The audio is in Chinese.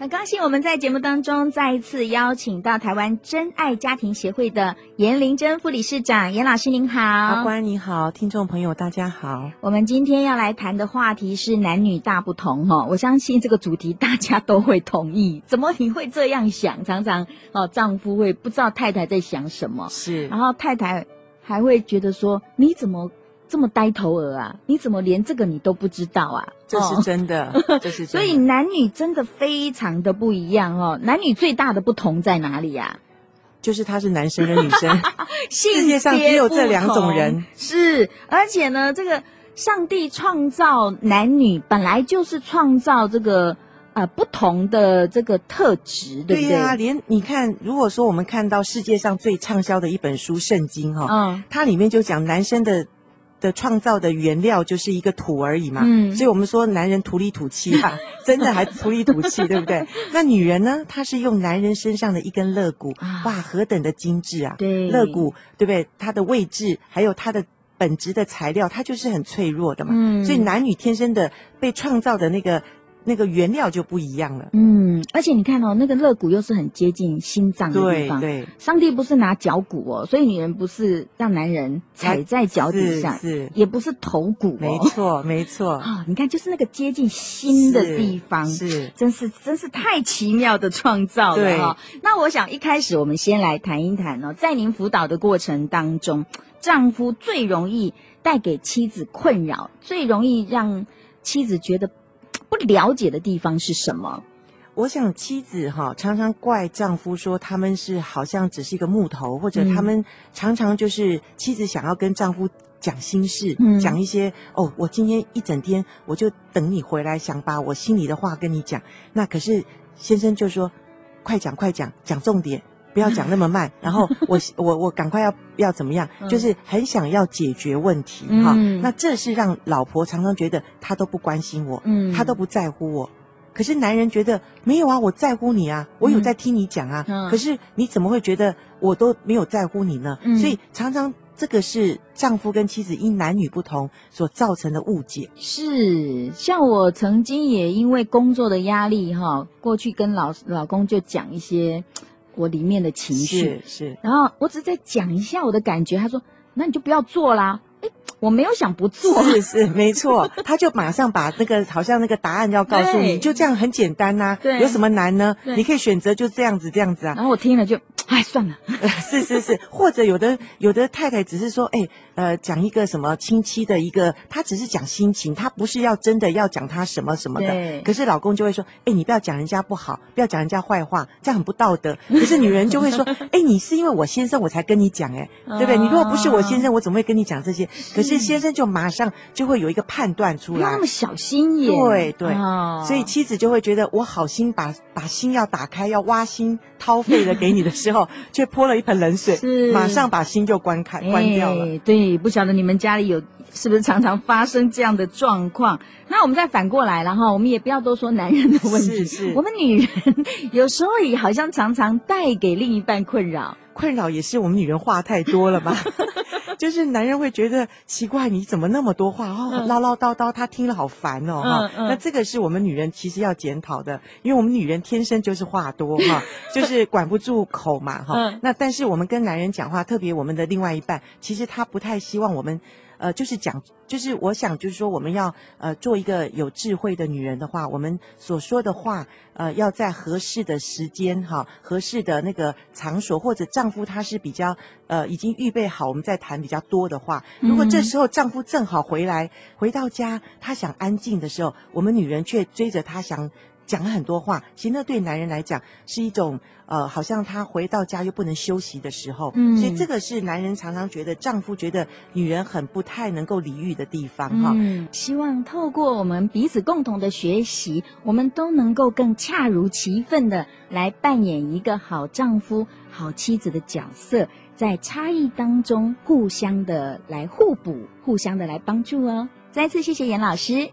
很高兴我们在节目当中再一次邀请到台湾真爱家庭协会的严玲珍副理事长，严老师您好。阿官你好，听众朋友大家好。我们今天要来谈的话题是男女大不同哦，我相信这个主题大家都会同意。怎么你会这样想？常常哦，丈夫会不知道太太在想什么，是，然后太太还会觉得说你怎么？这么呆头鹅啊！你怎么连这个你都不知道啊？这是真的，哦、这是真的。所以男女真的非常的不一样哦。男女最大的不同在哪里呀、啊？就是他是男生跟女生，世界上只有这两种人。是，而且呢，这个上帝创造男女本来就是创造这个呃不同的这个特质，对不对？对啊，连你看，如果说我们看到世界上最畅销的一本书《圣经》哈，嗯，它里面就讲男生的。的创造的原料就是一个土而已嘛，嗯，所以我们说男人土里土气哈，真的还土里土气，对不对？那女人呢？她是用男人身上的一根肋骨，哇，何等的精致啊！对，肋骨对不对？它的位置还有它的本质的材料，它就是很脆弱的嘛，嗯，所以男女天生的被创造的那个。那个原料就不一样了，嗯，而且你看哦，那个肋骨又是很接近心脏的地方，对，对，上帝不是拿脚骨哦，所以女人不是让男人踩在脚底下，是，是，也不是头骨哦，没错，没错，啊、哦，你看就是那个接近心的地方，是，是。真是真是太奇妙的创造了哈、哦。那我想一开始我们先来谈一谈哦，在您辅导的过程当中，丈夫最容易带给妻子困扰，最容易让妻子觉得。不了解的地方是什么？我想妻子哈常常怪丈夫说他们是好像只是一个木头，或者他们常常就是妻子想要跟丈夫讲心事，嗯、讲一些哦，我今天一整天我就等你回来，想把我心里的话跟你讲。那可是先生就说快讲快讲，讲重点。不要讲那么慢，然后我我我赶快要要怎么样？就是很想要解决问题哈、嗯。那这是让老婆常常觉得他都不关心我，嗯，他都不在乎我。可是男人觉得没有啊，我在乎你啊，我有在听你讲啊。嗯、可是你怎么会觉得我都没有在乎你呢？嗯、所以常常这个是丈夫跟妻子因男女不同所造成的误解。是，像我曾经也因为工作的压力哈，过去跟老老公就讲一些。我里面的情绪是，是，然后我只是在讲一下我的感觉。他说：“那你就不要做啦。”哎，我没有想不做，是是没错。他就马上把那个好像那个答案要告诉你，就这样很简单呐、有什么难呢？你可以选择就这样子这样子啊。然后我听了就。哎，算了，是是是，或者有的有的太太只是说，哎，呃，讲一个什么亲戚的一个，她只是讲心情，她不是要真的要讲她什么什么的。对。可是老公就会说，哎，你不要讲人家不好，不要讲人家坏话，这样很不道德。可是女人就会说，哎，你是因为我先生我才跟你讲，哎，对不对？你如果不是我先生，我怎么会跟你讲这些？可是先生就马上就会有一个判断出来，那么小心眼。对对。所以妻子就会觉得，我好心把把心要打开，要挖心掏肺的给你的时候。却泼了一盆冷水，是马上把心就关开、欸、关掉了。对，不晓得你们家里有是不是常常发生这样的状况？那我们再反过来了哈，我们也不要多说男人的问题，是是，我们女人 有时候也好像常常带给另一半困扰，困扰也是我们女人话太多了吧？就是男人会觉得奇怪，你怎么那么多话哦，唠唠叨叨，他听了好烦哦哈、嗯嗯。那这个是我们女人其实要检讨的，因为我们女人天生就是话多哈，就是管不住口嘛哈。那但是我们跟男人讲话，特别我们的另外一半，其实他不太希望我们。呃，就是讲，就是我想，就是说，我们要呃做一个有智慧的女人的话，我们所说的话，呃，要在合适的时间哈，合适的那个场所，或者丈夫他是比较呃已经预备好，我们再谈比较多的话。如果这时候丈夫正好回来，回到家，他想安静的时候，我们女人却追着他想。讲了很多话，其实那对男人来讲是一种呃，好像他回到家又不能休息的时候，嗯，所以这个是男人常常觉得丈夫觉得女人很不太能够理喻的地方哈。嗯，希望透过我们彼此共同的学习，我们都能够更恰如其分的来扮演一个好丈夫、好妻子的角色，在差异当中互相的来互补，互相的来帮助哦。再次谢谢严老师。